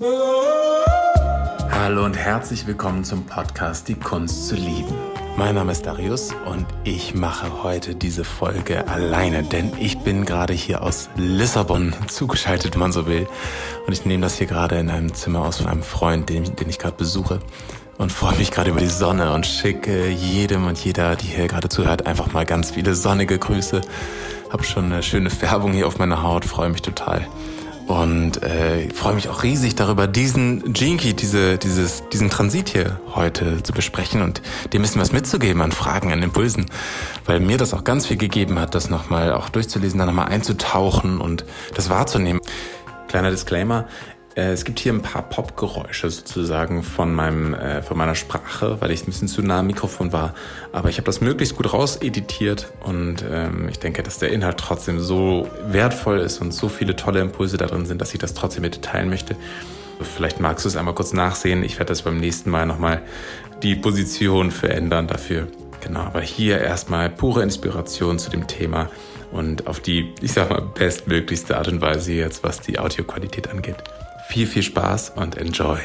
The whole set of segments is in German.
Hallo und herzlich willkommen zum Podcast Die Kunst zu lieben. Mein Name ist Darius und ich mache heute diese Folge alleine, denn ich bin gerade hier aus Lissabon zugeschaltet, wenn man so will. Und ich nehme das hier gerade in einem Zimmer aus von einem Freund, den, den ich gerade besuche. Und freue mich gerade über die Sonne und schicke jedem und jeder, die hier gerade zuhört, einfach mal ganz viele sonnige Grüße. Hab schon eine schöne Färbung hier auf meiner Haut, freue mich total. Und äh, freue mich auch riesig darüber, diesen Jinky, diese, dieses, diesen Transit hier heute zu besprechen und dem ein bisschen was mitzugeben an Fragen, an Impulsen. Weil mir das auch ganz viel gegeben hat, das nochmal auch durchzulesen, da nochmal einzutauchen und das wahrzunehmen. Kleiner Disclaimer, es gibt hier ein paar Popgeräusche sozusagen von meinem äh, von meiner Sprache, weil ich ein bisschen zu nah am Mikrofon war. Aber ich habe das möglichst gut rauseditiert und ähm, ich denke, dass der Inhalt trotzdem so wertvoll ist und so viele tolle Impulse da drin sind, dass ich das trotzdem mit teilen möchte. Vielleicht magst du es einmal kurz nachsehen. Ich werde das beim nächsten Mal nochmal die Position verändern dafür. Genau, aber hier erstmal pure Inspiration zu dem Thema und auf die, ich sag mal, bestmöglichste Art und Weise jetzt, was die Audioqualität angeht. Viel, viel Spaß und enjoy.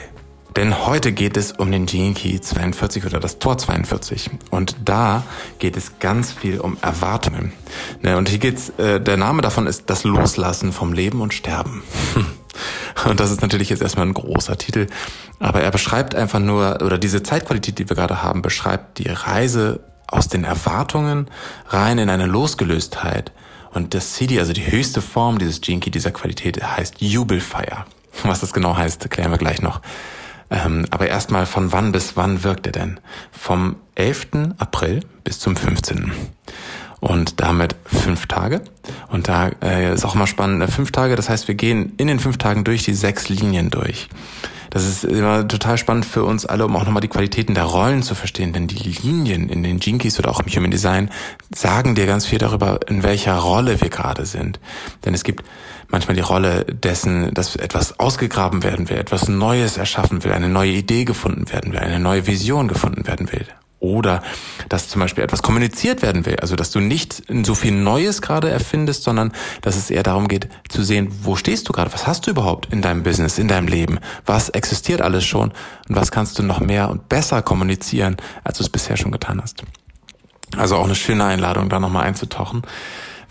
Denn heute geht es um den Gene Key 42 oder das Tor 42. Und da geht es ganz viel um Erwartungen. Ne, und hier geht's, äh, der Name davon ist das Loslassen vom Leben und Sterben. Und das ist natürlich jetzt erstmal ein großer Titel. Aber er beschreibt einfach nur, oder diese Zeitqualität, die wir gerade haben, beschreibt die Reise aus den Erwartungen rein in eine Losgelöstheit. Und das CD, also die höchste Form dieses Gene Key, dieser Qualität, heißt Jubelfeier. Was das genau heißt, klären wir gleich noch. Ähm, aber erstmal, von wann bis wann wirkt er denn? Vom 11. April bis zum 15. Und damit fünf Tage. Und da äh, ist auch immer spannend, fünf Tage, das heißt, wir gehen in den fünf Tagen durch die sechs Linien durch. Das ist immer total spannend für uns alle, um auch nochmal die Qualitäten der Rollen zu verstehen, denn die Linien in den Jinkies oder auch im Human Design sagen dir ganz viel darüber, in welcher Rolle wir gerade sind. Denn es gibt manchmal die Rolle dessen, dass etwas ausgegraben werden will, etwas Neues erschaffen will, eine neue Idee gefunden werden will, eine neue Vision gefunden werden will. Oder dass zum Beispiel etwas kommuniziert werden will. Also dass du nicht so viel Neues gerade erfindest, sondern dass es eher darum geht zu sehen, wo stehst du gerade? Was hast du überhaupt in deinem Business, in deinem Leben? Was existiert alles schon? Und was kannst du noch mehr und besser kommunizieren, als du es bisher schon getan hast? Also auch eine schöne Einladung, da nochmal einzutauchen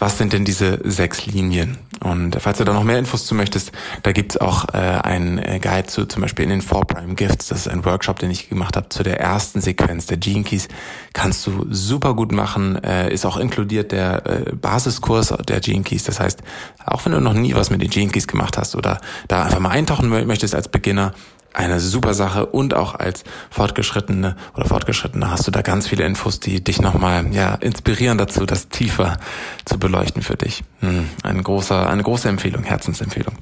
was sind denn diese sechs Linien? Und falls du da noch mehr Infos zu möchtest, da gibt's auch äh, einen äh, Guide zu zum Beispiel in den Four Prime Gifts. Das ist ein Workshop, den ich gemacht habe zu der ersten Sequenz der Gene Keys. Kannst du super gut machen. Äh, ist auch inkludiert der äh, Basiskurs der Gene Keys. Das heißt, auch wenn du noch nie was mit den Gene Keys gemacht hast oder da einfach mal eintauchen möchtest als Beginner, eine super Sache und auch als Fortgeschrittene oder Fortgeschrittene hast du da ganz viele Infos, die dich nochmal ja, inspirieren dazu, das tiefer zu beleuchten für dich. Hm, ein großer, eine große Empfehlung, Herzensempfehlung.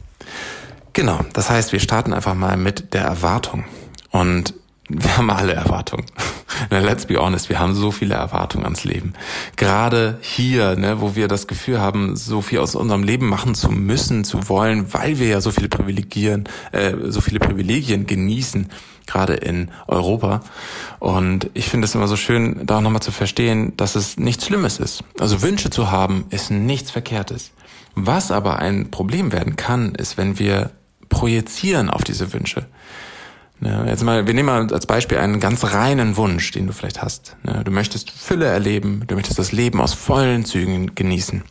Genau, das heißt, wir starten einfach mal mit der Erwartung. Und wir haben alle Erwartungen. Let's be honest, wir haben so viele Erwartungen ans Leben. Gerade hier, ne, wo wir das Gefühl haben, so viel aus unserem Leben machen zu müssen, zu wollen, weil wir ja so viele Privilegien, äh, so viele Privilegien genießen, gerade in Europa. Und ich finde es immer so schön, da auch nochmal zu verstehen, dass es nichts Schlimmes ist. Also Wünsche zu haben, ist nichts Verkehrtes. Was aber ein Problem werden kann, ist, wenn wir projizieren auf diese Wünsche. Ja, jetzt mal, wir nehmen mal als Beispiel einen ganz reinen Wunsch, den du vielleicht hast. Du möchtest Fülle erleben, du möchtest das Leben aus vollen Zügen genießen.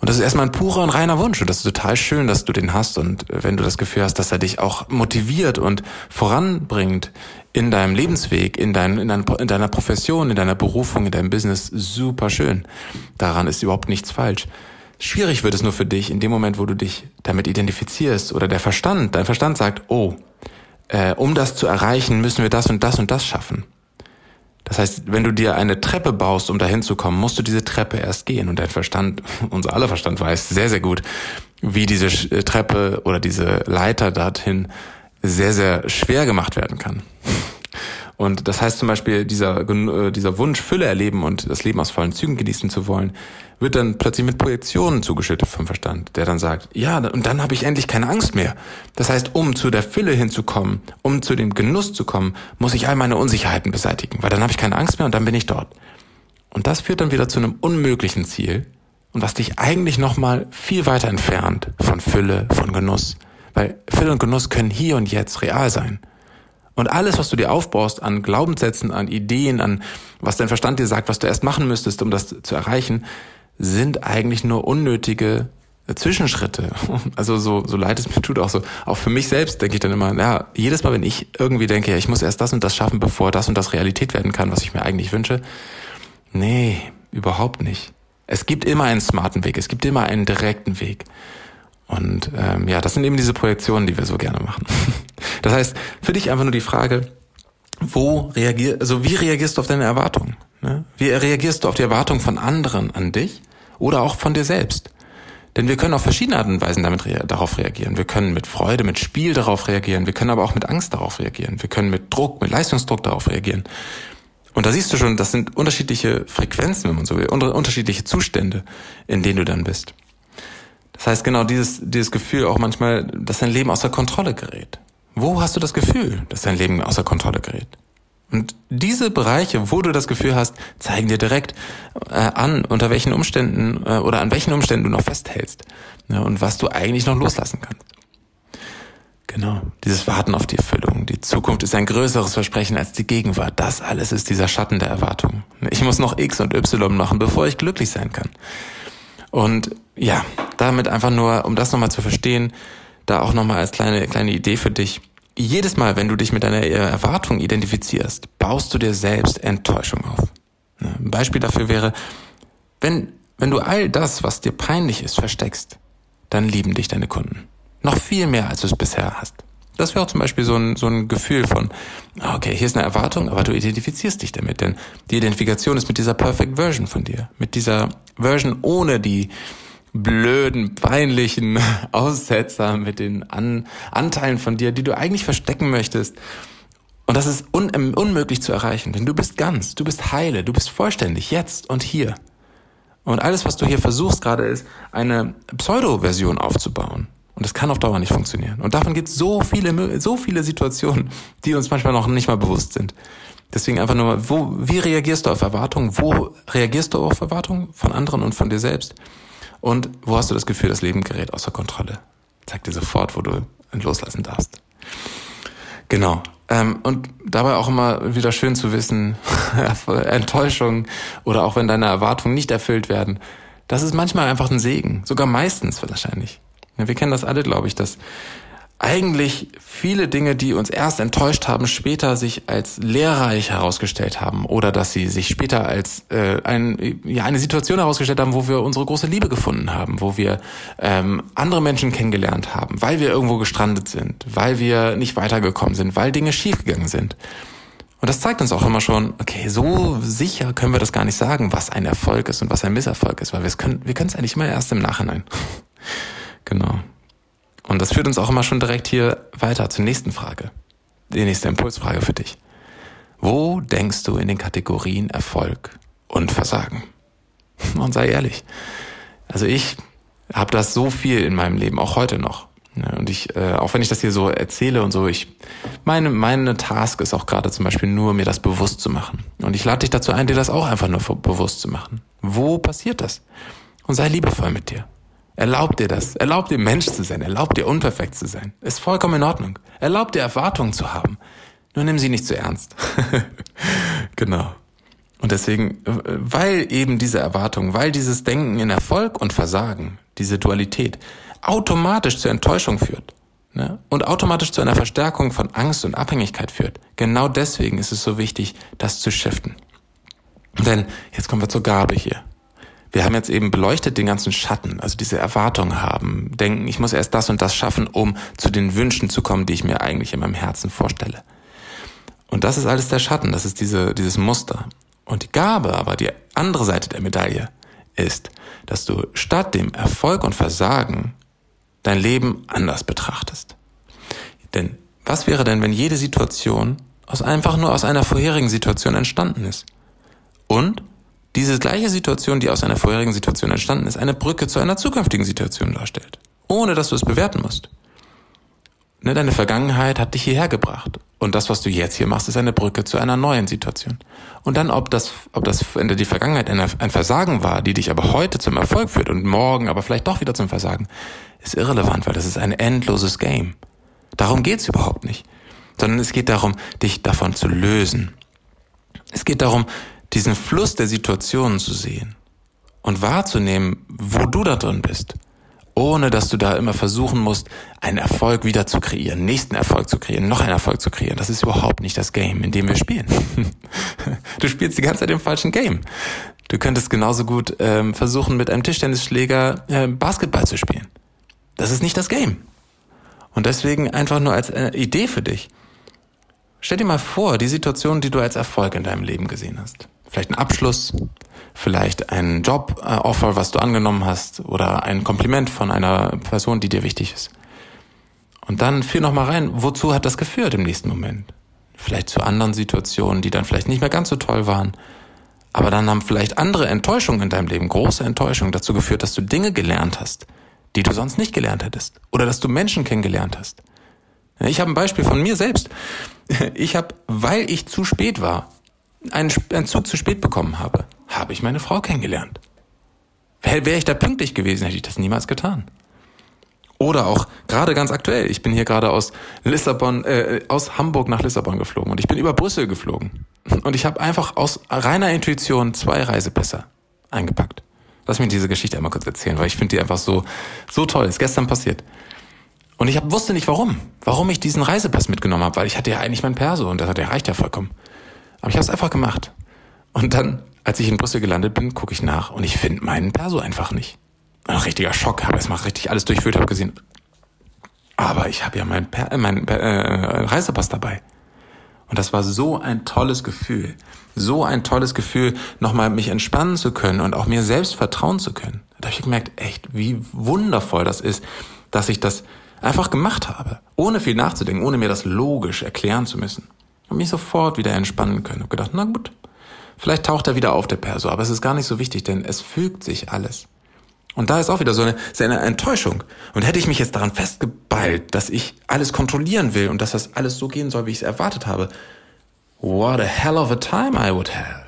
Und das ist erstmal ein purer und reiner Wunsch. Und das ist total schön, dass du den hast. Und wenn du das Gefühl hast, dass er dich auch motiviert und voranbringt in deinem Lebensweg, in, dein, in, dein, in deiner Profession, in deiner Berufung, in deinem Business, super schön. Daran ist überhaupt nichts falsch. Schwierig wird es nur für dich in dem Moment, wo du dich damit identifizierst oder der Verstand, dein Verstand sagt, oh, äh, um das zu erreichen, müssen wir das und das und das schaffen. Das heißt, wenn du dir eine Treppe baust, um dahin zu kommen, musst du diese Treppe erst gehen. Und dein Verstand, unser aller Verstand weiß sehr, sehr gut, wie diese äh, Treppe oder diese Leiter dorthin sehr, sehr schwer gemacht werden kann. Und das heißt zum Beispiel, dieser, äh, dieser Wunsch, Fülle erleben und das Leben aus vollen Zügen genießen zu wollen, wird dann plötzlich mit Projektionen zugeschüttet vom Verstand, der dann sagt, ja, und dann habe ich endlich keine Angst mehr. Das heißt, um zu der Fülle hinzukommen, um zu dem Genuss zu kommen, muss ich all meine Unsicherheiten beseitigen, weil dann habe ich keine Angst mehr und dann bin ich dort. Und das führt dann wieder zu einem unmöglichen Ziel und was dich eigentlich nochmal viel weiter entfernt von Fülle, von Genuss, Weil Fülle und Genuss können hier und jetzt real sein. Und alles, was du dir aufbaust an Glaubenssätzen, an Ideen, an was dein Verstand dir sagt, was du erst machen müsstest, um das zu erreichen, sind eigentlich nur unnötige Zwischenschritte. Also so, so leid es mir tut, auch so, auch für mich selbst denke ich dann immer, ja, jedes Mal, wenn ich irgendwie denke, ja, ich muss erst das und das schaffen, bevor das und das Realität werden kann, was ich mir eigentlich wünsche. Nee, überhaupt nicht. Es gibt immer einen smarten Weg, es gibt immer einen direkten Weg. Und ähm, ja, das sind eben diese Projektionen, die wir so gerne machen. Das heißt, für dich einfach nur die Frage, wo reagier, also wie reagierst du auf deine Erwartungen? Ne? Wie reagierst du auf die Erwartungen von anderen an dich oder auch von dir selbst? Denn wir können auf verschiedene Arten und Weisen damit rea darauf reagieren. Wir können mit Freude, mit Spiel darauf reagieren. Wir können aber auch mit Angst darauf reagieren. Wir können mit Druck, mit Leistungsdruck darauf reagieren. Und da siehst du schon, das sind unterschiedliche Frequenzen, wenn man so will, unterschiedliche Zustände, in denen du dann bist. Das heißt genau dieses, dieses Gefühl auch manchmal, dass dein Leben außer Kontrolle gerät. Wo hast du das Gefühl, dass dein Leben außer Kontrolle gerät? Und diese Bereiche, wo du das Gefühl hast, zeigen dir direkt äh, an, unter welchen Umständen äh, oder an welchen Umständen du noch festhältst ja, und was du eigentlich noch loslassen kannst. Genau, dieses Warten auf die Erfüllung. Die Zukunft ist ein größeres Versprechen als die Gegenwart. Das alles ist dieser Schatten der Erwartung. Ich muss noch X und Y machen, bevor ich glücklich sein kann. Und ja, damit einfach nur, um das nochmal zu verstehen, da auch nochmal als kleine, kleine Idee für dich jedes Mal, wenn du dich mit deiner Erwartung identifizierst, baust du dir selbst Enttäuschung auf. Ein Beispiel dafür wäre, wenn, wenn du all das, was dir peinlich ist, versteckst, dann lieben dich deine Kunden. Noch viel mehr, als du es bisher hast. Das wäre auch zum Beispiel so ein, so ein Gefühl von, okay, hier ist eine Erwartung, aber du identifizierst dich damit, denn die Identifikation ist mit dieser Perfect Version von dir, mit dieser Version ohne die, blöden, peinlichen Aussetzer mit den An Anteilen von dir, die du eigentlich verstecken möchtest. Und das ist un unmöglich zu erreichen, denn du bist ganz, du bist heile, du bist vollständig, jetzt und hier. Und alles, was du hier versuchst gerade, ist, eine Pseudo-Version aufzubauen. Und das kann auf Dauer nicht funktionieren. Und davon gibt es so viele, so viele Situationen, die uns manchmal noch nicht mal bewusst sind. Deswegen einfach nur, wo, wie reagierst du auf Erwartungen? Wo reagierst du auf Erwartungen von anderen und von dir selbst? Und wo hast du das Gefühl, das Leben gerät außer Kontrolle? Zeig dir sofort, wo du loslassen darfst. Genau. Ähm, und dabei auch immer wieder schön zu wissen, Enttäuschung oder auch wenn deine Erwartungen nicht erfüllt werden, das ist manchmal einfach ein Segen. Sogar meistens wahrscheinlich. Wir kennen das alle, glaube ich, dass eigentlich viele Dinge, die uns erst enttäuscht haben, später sich als lehrreich herausgestellt haben oder dass sie sich später als äh, ein, ja, eine Situation herausgestellt haben, wo wir unsere große Liebe gefunden haben, wo wir ähm, andere Menschen kennengelernt haben, weil wir irgendwo gestrandet sind, weil wir nicht weitergekommen sind, weil Dinge schiefgegangen sind. Und das zeigt uns auch immer schon, okay, so sicher können wir das gar nicht sagen, was ein Erfolg ist und was ein Misserfolg ist, weil wir können wir können es eigentlich immer erst im Nachhinein. genau. Und das führt uns auch immer schon direkt hier weiter zur nächsten Frage. Die nächste Impulsfrage für dich. Wo denkst du in den Kategorien Erfolg und Versagen? Und sei ehrlich. Also ich habe das so viel in meinem Leben, auch heute noch. Und ich, äh, auch wenn ich das hier so erzähle und so, ich meine, meine Task ist auch gerade zum Beispiel nur, mir das bewusst zu machen. Und ich lade dich dazu ein, dir das auch einfach nur bewusst zu machen. Wo passiert das? Und sei liebevoll mit dir. Erlaub dir das. Erlaub dir Mensch zu sein. Erlaub dir unperfekt zu sein. Ist vollkommen in Ordnung. Erlaub dir Erwartungen zu haben. Nur nimm sie nicht zu ernst. genau. Und deswegen, weil eben diese Erwartung, weil dieses Denken in Erfolg und Versagen, diese Dualität, automatisch zur Enttäuschung führt ne? und automatisch zu einer Verstärkung von Angst und Abhängigkeit führt. Genau deswegen ist es so wichtig, das zu shiften. Denn jetzt kommen wir zur Gabe hier wir haben jetzt eben beleuchtet den ganzen Schatten, also diese Erwartung haben, denken, ich muss erst das und das schaffen, um zu den Wünschen zu kommen, die ich mir eigentlich in meinem Herzen vorstelle. Und das ist alles der Schatten, das ist diese, dieses Muster. Und die Gabe, aber die andere Seite der Medaille, ist, dass du statt dem Erfolg und Versagen dein Leben anders betrachtest. Denn was wäre denn, wenn jede Situation aus einfach nur aus einer vorherigen Situation entstanden ist? Und diese gleiche Situation, die aus einer vorherigen Situation entstanden ist, eine Brücke zu einer zukünftigen Situation darstellt, ohne dass du es bewerten musst. Ne, deine Vergangenheit hat dich hierher gebracht Und das, was du jetzt hier machst, ist eine Brücke zu einer neuen Situation. Und dann, ob das, ob das in der Vergangenheit ein Versagen war, die dich aber heute zum Erfolg führt und morgen aber vielleicht doch wieder zum Versagen, ist irrelevant, weil das ist ein endloses Game. Darum geht's überhaupt nicht. Sondern es geht darum, dich davon zu lösen. Es geht darum, diesen Fluss der Situationen zu sehen und wahrzunehmen, wo du da drin bist ohne dass du da immer versuchen musst, einen Erfolg wieder zu kreieren, nächsten Erfolg zu kreieren, noch einen Erfolg zu kreieren. Das ist überhaupt nicht das Game, in dem wir spielen. du spielst die ganze Zeit im falschen Game. Du könntest genauso gut ähm, versuchen, mit einem Tischtennisschläger äh, Basketball zu spielen. Das ist nicht das Game. Und deswegen einfach nur als äh, Idee für dich. Stell dir mal vor, die Situation, die du als Erfolg in deinem Leben gesehen hast. Vielleicht ein Abschluss, vielleicht ein Job-Offer, was du angenommen hast oder ein Kompliment von einer Person, die dir wichtig ist. Und dann führ noch mal rein, wozu hat das geführt im nächsten Moment? Vielleicht zu anderen Situationen, die dann vielleicht nicht mehr ganz so toll waren. Aber dann haben vielleicht andere Enttäuschungen in deinem Leben, große Enttäuschungen dazu geführt, dass du Dinge gelernt hast, die du sonst nicht gelernt hättest. Oder dass du Menschen kennengelernt hast. Ich habe ein Beispiel von mir selbst. Ich habe, weil ich zu spät war, einen, einen Zug zu spät bekommen habe, habe ich meine Frau kennengelernt. Wäre ich da pünktlich gewesen, hätte ich das niemals getan. Oder auch gerade ganz aktuell, ich bin hier gerade aus Lissabon, äh, aus Hamburg nach Lissabon geflogen und ich bin über Brüssel geflogen. Und ich habe einfach aus reiner Intuition zwei Reisepässe eingepackt. Lass mich diese Geschichte einmal kurz erzählen, weil ich finde die einfach so, so toll. Ist gestern passiert. Und ich hab, wusste nicht warum. Warum ich diesen Reisepass mitgenommen habe, weil ich hatte ja eigentlich mein Perso und das der reicht ja vollkommen. Aber ich habe es einfach gemacht. Und dann als ich in Brüssel gelandet bin, gucke ich nach und ich finde meinen Perso einfach nicht. Ein richtiger Schock, habe erstmal richtig alles durchführt, habe gesehen. Aber ich habe ja meinen per, äh, mein, äh, Reisepass dabei. Und das war so ein tolles Gefühl. So ein tolles Gefühl, nochmal mich entspannen zu können und auch mir selbst vertrauen zu können. Da habe ich gemerkt, echt, wie wundervoll das ist, dass ich das einfach gemacht habe. Ohne viel nachzudenken, ohne mir das logisch erklären zu müssen. Und mich sofort wieder entspannen können. Und gedacht, na gut, Vielleicht taucht er wieder auf, der Perso, aber es ist gar nicht so wichtig, denn es fügt sich alles. Und da ist auch wieder so eine, so eine Enttäuschung. Und hätte ich mich jetzt daran festgeballt, dass ich alles kontrollieren will und dass das alles so gehen soll, wie ich es erwartet habe, what a hell of a time I would have.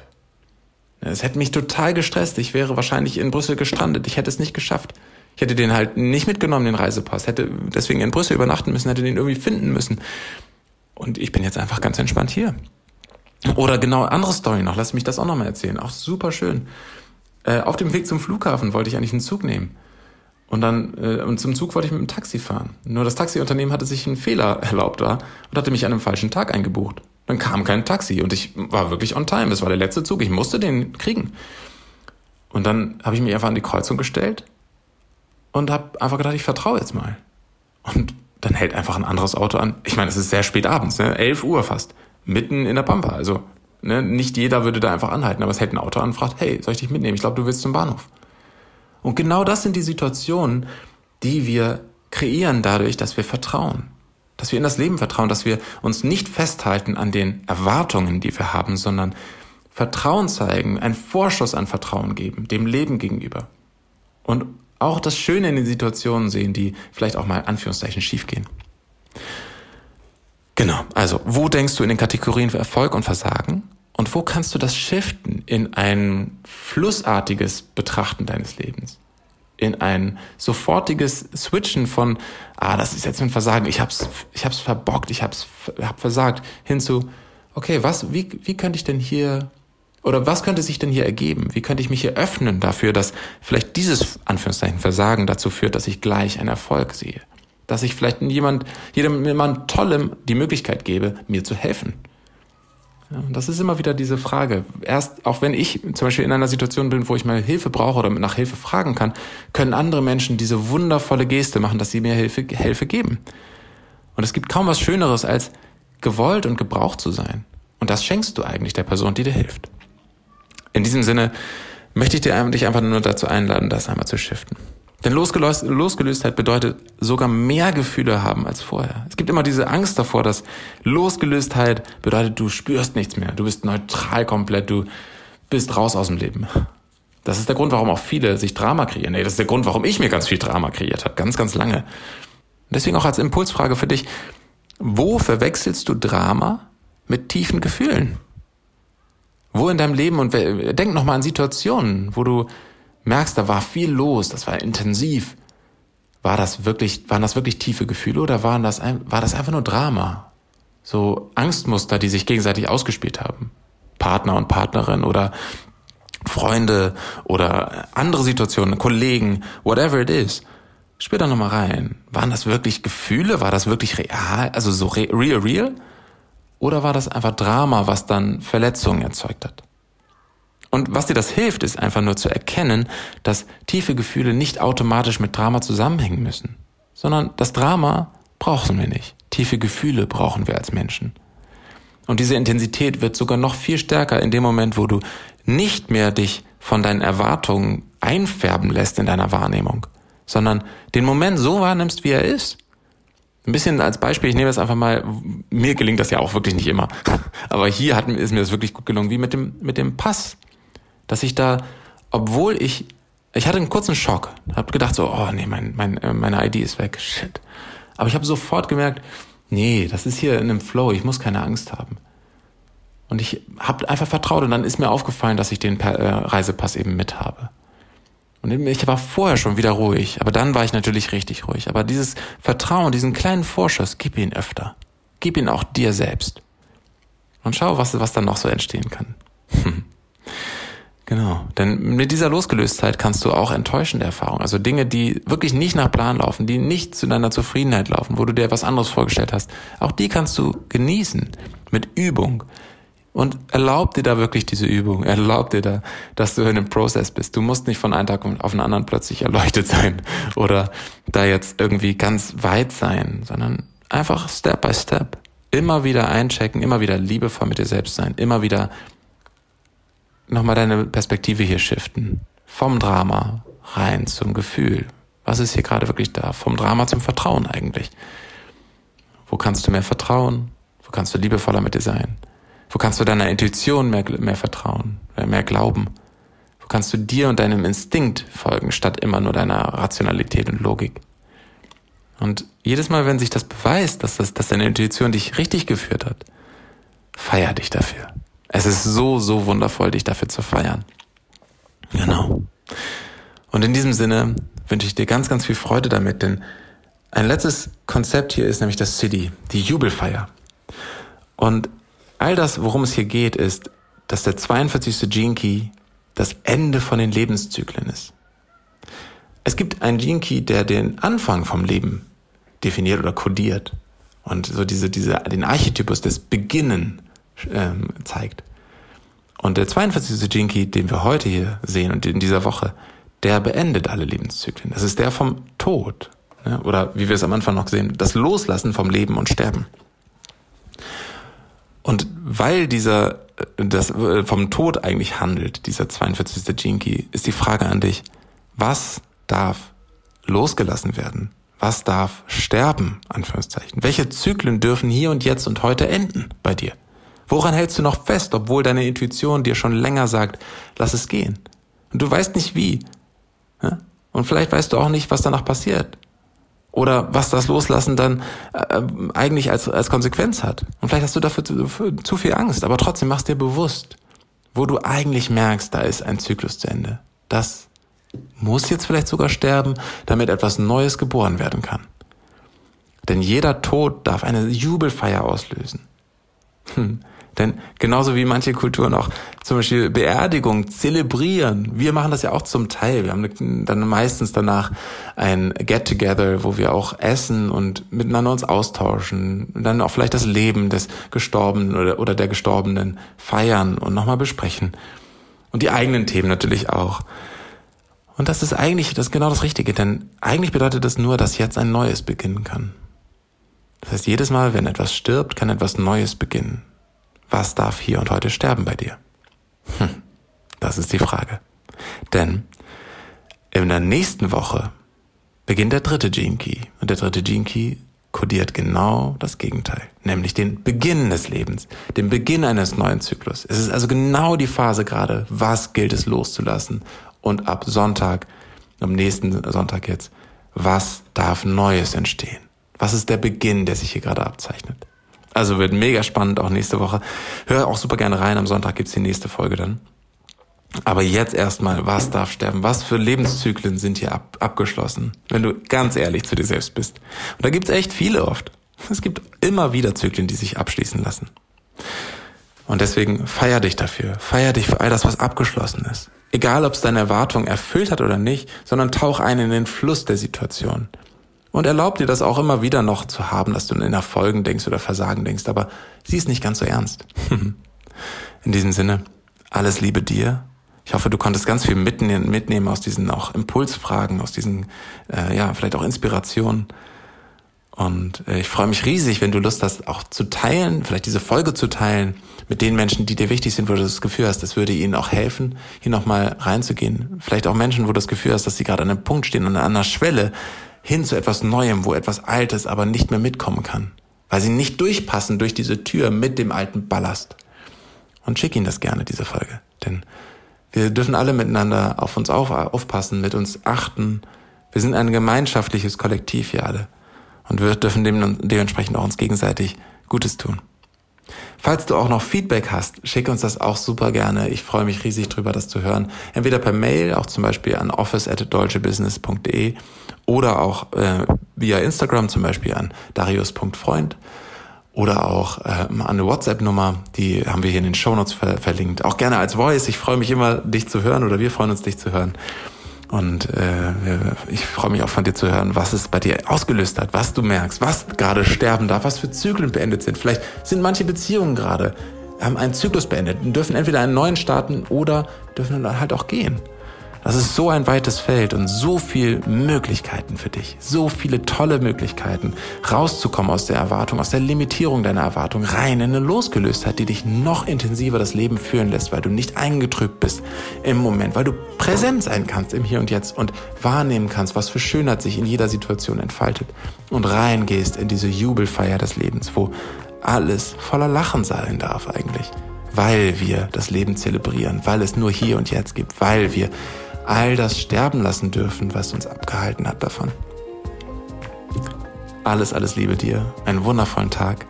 Es hätte mich total gestresst. Ich wäre wahrscheinlich in Brüssel gestrandet. Ich hätte es nicht geschafft. Ich hätte den halt nicht mitgenommen, den Reisepass. Hätte deswegen in Brüssel übernachten müssen, hätte den irgendwie finden müssen. Und ich bin jetzt einfach ganz entspannt hier. Oder genau andere Story noch, lass mich das auch nochmal erzählen. Auch super schön. Äh, auf dem Weg zum Flughafen wollte ich eigentlich einen Zug nehmen. Und dann, äh, und zum Zug wollte ich mit dem Taxi fahren. Nur das Taxiunternehmen hatte sich einen Fehler erlaubt da und hatte mich an einem falschen Tag eingebucht. Dann kam kein Taxi und ich war wirklich on time. Es war der letzte Zug. Ich musste den kriegen. Und dann habe ich mich einfach an die Kreuzung gestellt und habe einfach gedacht, ich vertraue jetzt mal. Und dann hält einfach ein anderes Auto an. Ich meine, es ist sehr spät abends, ne? 11 Uhr fast mitten in der Pampa. Also ne, nicht jeder würde da einfach anhalten, aber es hält ein Auto an und fragt, hey, soll ich dich mitnehmen? Ich glaube, du willst zum Bahnhof. Und genau das sind die Situationen, die wir kreieren dadurch, dass wir vertrauen. Dass wir in das Leben vertrauen, dass wir uns nicht festhalten an den Erwartungen, die wir haben, sondern Vertrauen zeigen, einen Vorschuss an Vertrauen geben, dem Leben gegenüber. Und auch das Schöne in den Situationen sehen, die vielleicht auch mal Anführungszeichen schiefgehen. Genau, also wo denkst du in den Kategorien für Erfolg und Versagen? Und wo kannst du das shiften in ein flussartiges Betrachten deines Lebens? In ein sofortiges Switchen von, ah, das ist jetzt ein Versagen, ich hab's, ich hab's verbockt, ich hab's, hab versagt, hin zu, okay, was, wie, wie könnte ich denn hier, oder was könnte sich denn hier ergeben? Wie könnte ich mich hier öffnen dafür, dass vielleicht dieses, Anführungszeichen, Versagen dazu führt, dass ich gleich einen Erfolg sehe? dass ich vielleicht jemand, jedem jemand Tollem die Möglichkeit gebe, mir zu helfen. Das ist immer wieder diese Frage. Erst, auch wenn ich zum Beispiel in einer Situation bin, wo ich mal Hilfe brauche oder nach Hilfe fragen kann, können andere Menschen diese wundervolle Geste machen, dass sie mir Hilfe, Hilfe geben. Und es gibt kaum was Schöneres, als gewollt und gebraucht zu sein. Und das schenkst du eigentlich der Person, die dir hilft. In diesem Sinne möchte ich dich einfach nur dazu einladen, das einmal zu shiften. Denn Losgelöst, Losgelöstheit bedeutet sogar mehr Gefühle haben als vorher. Es gibt immer diese Angst davor, dass Losgelöstheit bedeutet, du spürst nichts mehr, du bist neutral komplett, du bist raus aus dem Leben. Das ist der Grund, warum auch viele sich Drama kreieren. Nee, das ist der Grund, warum ich mir ganz viel Drama kreiert habe, ganz, ganz lange. Deswegen auch als Impulsfrage für dich, Wo verwechselst du Drama mit tiefen Gefühlen? Wo in deinem Leben und denk noch mal an Situationen, wo du merkst, da war viel los, das war intensiv. War das wirklich, waren das wirklich tiefe Gefühle oder waren das, war das einfach nur Drama? So Angstmuster, die sich gegenseitig ausgespielt haben. Partner und Partnerin oder Freunde oder andere Situationen, Kollegen, whatever it is. Spür da nochmal rein. Waren das wirklich Gefühle? War das wirklich real? Also so real, real? Oder war das einfach Drama, was dann Verletzungen erzeugt hat? Und was dir das hilft, ist einfach nur zu erkennen, dass tiefe Gefühle nicht automatisch mit Drama zusammenhängen müssen, sondern das Drama brauchen wir nicht. Tiefe Gefühle brauchen wir als Menschen. Und diese Intensität wird sogar noch viel stärker in dem Moment, wo du nicht mehr dich von deinen Erwartungen einfärben lässt in deiner Wahrnehmung, sondern den Moment so wahrnimmst, wie er ist. Ein bisschen als Beispiel, ich nehme es einfach mal, mir gelingt das ja auch wirklich nicht immer, aber hier hat, ist mir das wirklich gut gelungen, wie mit dem, mit dem Pass. Dass ich da, obwohl ich, ich hatte einen kurzen Schock, habe gedacht so, oh nee, mein, mein, äh, meine ID ist weg, shit. Aber ich habe sofort gemerkt, nee, das ist hier in einem Flow, ich muss keine Angst haben. Und ich habe einfach vertraut und dann ist mir aufgefallen, dass ich den äh, Reisepass eben mit habe. Und ich war vorher schon wieder ruhig, aber dann war ich natürlich richtig ruhig. Aber dieses Vertrauen, diesen kleinen Vorschuss, gib ihn öfter. Gib ihn auch dir selbst. Und schau, was, was dann noch so entstehen kann. genau. Denn mit dieser Losgelöstheit kannst du auch enttäuschende Erfahrungen, also Dinge, die wirklich nicht nach Plan laufen, die nicht zu deiner Zufriedenheit laufen, wo du dir etwas anderes vorgestellt hast, auch die kannst du genießen. Mit Übung, und erlaub dir da wirklich diese Übung. Erlaub dir da, dass du in einem Prozess bist. Du musst nicht von einem Tag auf den anderen plötzlich erleuchtet sein oder da jetzt irgendwie ganz weit sein, sondern einfach Step by Step. Immer wieder einchecken, immer wieder liebevoll mit dir selbst sein, immer wieder nochmal deine Perspektive hier shiften. Vom Drama rein zum Gefühl. Was ist hier gerade wirklich da? Vom Drama zum Vertrauen eigentlich. Wo kannst du mehr vertrauen? Wo kannst du liebevoller mit dir sein? Wo kannst du deiner Intuition mehr, mehr vertrauen, mehr glauben? Wo kannst du dir und deinem Instinkt folgen, statt immer nur deiner Rationalität und Logik? Und jedes Mal, wenn sich das beweist, dass, das, dass deine Intuition dich richtig geführt hat, feier dich dafür. Es ist so, so wundervoll, dich dafür zu feiern. Genau. Und in diesem Sinne wünsche ich dir ganz, ganz viel Freude damit, denn ein letztes Konzept hier ist nämlich das City, die Jubelfeier. Und All das, worum es hier geht, ist, dass der 42. Gene Key das Ende von den Lebenszyklen ist. Es gibt einen Gene Key, der den Anfang vom Leben definiert oder kodiert und so diese, diese, den Archetypus des Beginnen ähm, zeigt. Und der 42. Gene Key, den wir heute hier sehen und in dieser Woche, der beendet alle Lebenszyklen. Das ist der vom Tod. Ne? Oder wie wir es am Anfang noch sehen, das Loslassen vom Leben und Sterben. Und weil dieser äh, das äh, vom Tod eigentlich handelt, dieser 42. Jinky, ist die Frage an dich, was darf losgelassen werden? Was darf sterben, Anführungszeichen? Welche Zyklen dürfen hier und jetzt und heute enden bei dir? Woran hältst du noch fest, obwohl deine Intuition dir schon länger sagt, lass es gehen? Und du weißt nicht wie. Und vielleicht weißt du auch nicht, was danach passiert oder was das Loslassen dann äh, eigentlich als, als Konsequenz hat. Und vielleicht hast du dafür zu, zu viel Angst, aber trotzdem machst dir bewusst, wo du eigentlich merkst, da ist ein Zyklus zu Ende. Das muss jetzt vielleicht sogar sterben, damit etwas Neues geboren werden kann. Denn jeder Tod darf eine Jubelfeier auslösen. Hm. Denn genauso wie manche Kulturen auch zum Beispiel Beerdigung zelebrieren, wir machen das ja auch zum Teil. Wir haben dann meistens danach ein Get-Together, wo wir auch essen und miteinander uns austauschen, und dann auch vielleicht das Leben des Gestorbenen oder, oder der Gestorbenen feiern und nochmal besprechen. Und die eigenen Themen natürlich auch. Und das ist eigentlich das ist genau das Richtige, denn eigentlich bedeutet das nur, dass jetzt ein Neues beginnen kann. Das heißt, jedes Mal, wenn etwas stirbt, kann etwas Neues beginnen. Was darf hier und heute sterben bei dir? Hm, das ist die Frage. Denn in der nächsten Woche beginnt der dritte Gene Key. Und der dritte Gene Key kodiert genau das Gegenteil, nämlich den Beginn des Lebens, den Beginn eines neuen Zyklus. Es ist also genau die Phase gerade, was gilt es loszulassen und ab Sonntag, am nächsten Sonntag jetzt, was darf Neues entstehen? Was ist der Beginn, der sich hier gerade abzeichnet? Also wird mega spannend auch nächste Woche. Hör auch super gerne rein. Am Sonntag gibt's die nächste Folge dann. Aber jetzt erstmal, was darf sterben? Was für Lebenszyklen sind hier ab, abgeschlossen? Wenn du ganz ehrlich zu dir selbst bist. Und da gibt's echt viele oft. Es gibt immer wieder Zyklen, die sich abschließen lassen. Und deswegen feier dich dafür. Feier dich für all das, was abgeschlossen ist. Egal, ob es deine Erwartung erfüllt hat oder nicht, sondern tauch ein in den Fluss der Situation. Und erlaub dir das auch immer wieder noch zu haben, dass du in Erfolgen denkst oder Versagen denkst, aber sieh es nicht ganz so ernst. in diesem Sinne, alles Liebe dir. Ich hoffe, du konntest ganz viel mitnehmen, aus diesen auch Impulsfragen, aus diesen, äh, ja, vielleicht auch Inspirationen. Und äh, ich freue mich riesig, wenn du Lust hast, auch zu teilen, vielleicht diese Folge zu teilen mit den Menschen, die dir wichtig sind, wo du das Gefühl hast, das würde ihnen auch helfen, hier nochmal reinzugehen. Vielleicht auch Menschen, wo du das Gefühl hast, dass sie gerade an einem Punkt stehen an einer Schwelle hin zu etwas Neuem, wo etwas Altes aber nicht mehr mitkommen kann. Weil sie nicht durchpassen durch diese Tür mit dem alten Ballast. Und schick ihnen das gerne, diese Folge. Denn wir dürfen alle miteinander auf uns auf, aufpassen, mit uns achten. Wir sind ein gemeinschaftliches Kollektiv hier alle. Und wir dürfen dem, dementsprechend auch uns gegenseitig Gutes tun. Falls du auch noch Feedback hast, schick uns das auch super gerne. Ich freue mich riesig drüber, das zu hören. Entweder per Mail, auch zum Beispiel an office@deutschebusiness.de oder auch äh, via Instagram zum Beispiel an darius.freund oder auch äh, an eine WhatsApp-Nummer, die haben wir hier in den Shownotes ver verlinkt. Auch gerne als Voice. Ich freue mich immer, dich zu hören oder wir freuen uns, dich zu hören. Und äh, ich freue mich auch von dir zu hören, was es bei dir ausgelöst hat, was du merkst, was gerade sterben darf, was für Zyklen beendet sind. Vielleicht sind manche Beziehungen gerade, haben einen Zyklus beendet und dürfen entweder einen neuen starten oder dürfen dann halt auch gehen. Das ist so ein weites Feld und so viel Möglichkeiten für dich. So viele tolle Möglichkeiten, rauszukommen aus der Erwartung, aus der Limitierung deiner Erwartung, rein in eine Losgelöstheit, die dich noch intensiver das Leben führen lässt, weil du nicht eingetrübt bist im Moment, weil du präsent sein kannst im Hier und Jetzt und wahrnehmen kannst, was für Schönheit sich in jeder Situation entfaltet und reingehst in diese Jubelfeier des Lebens, wo alles voller Lachen sein darf eigentlich weil wir das Leben zelebrieren, weil es nur hier und jetzt gibt, weil wir all das sterben lassen dürfen, was uns abgehalten hat davon. Alles, alles Liebe dir, einen wundervollen Tag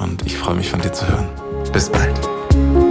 und ich freue mich von dir zu hören. Bis bald.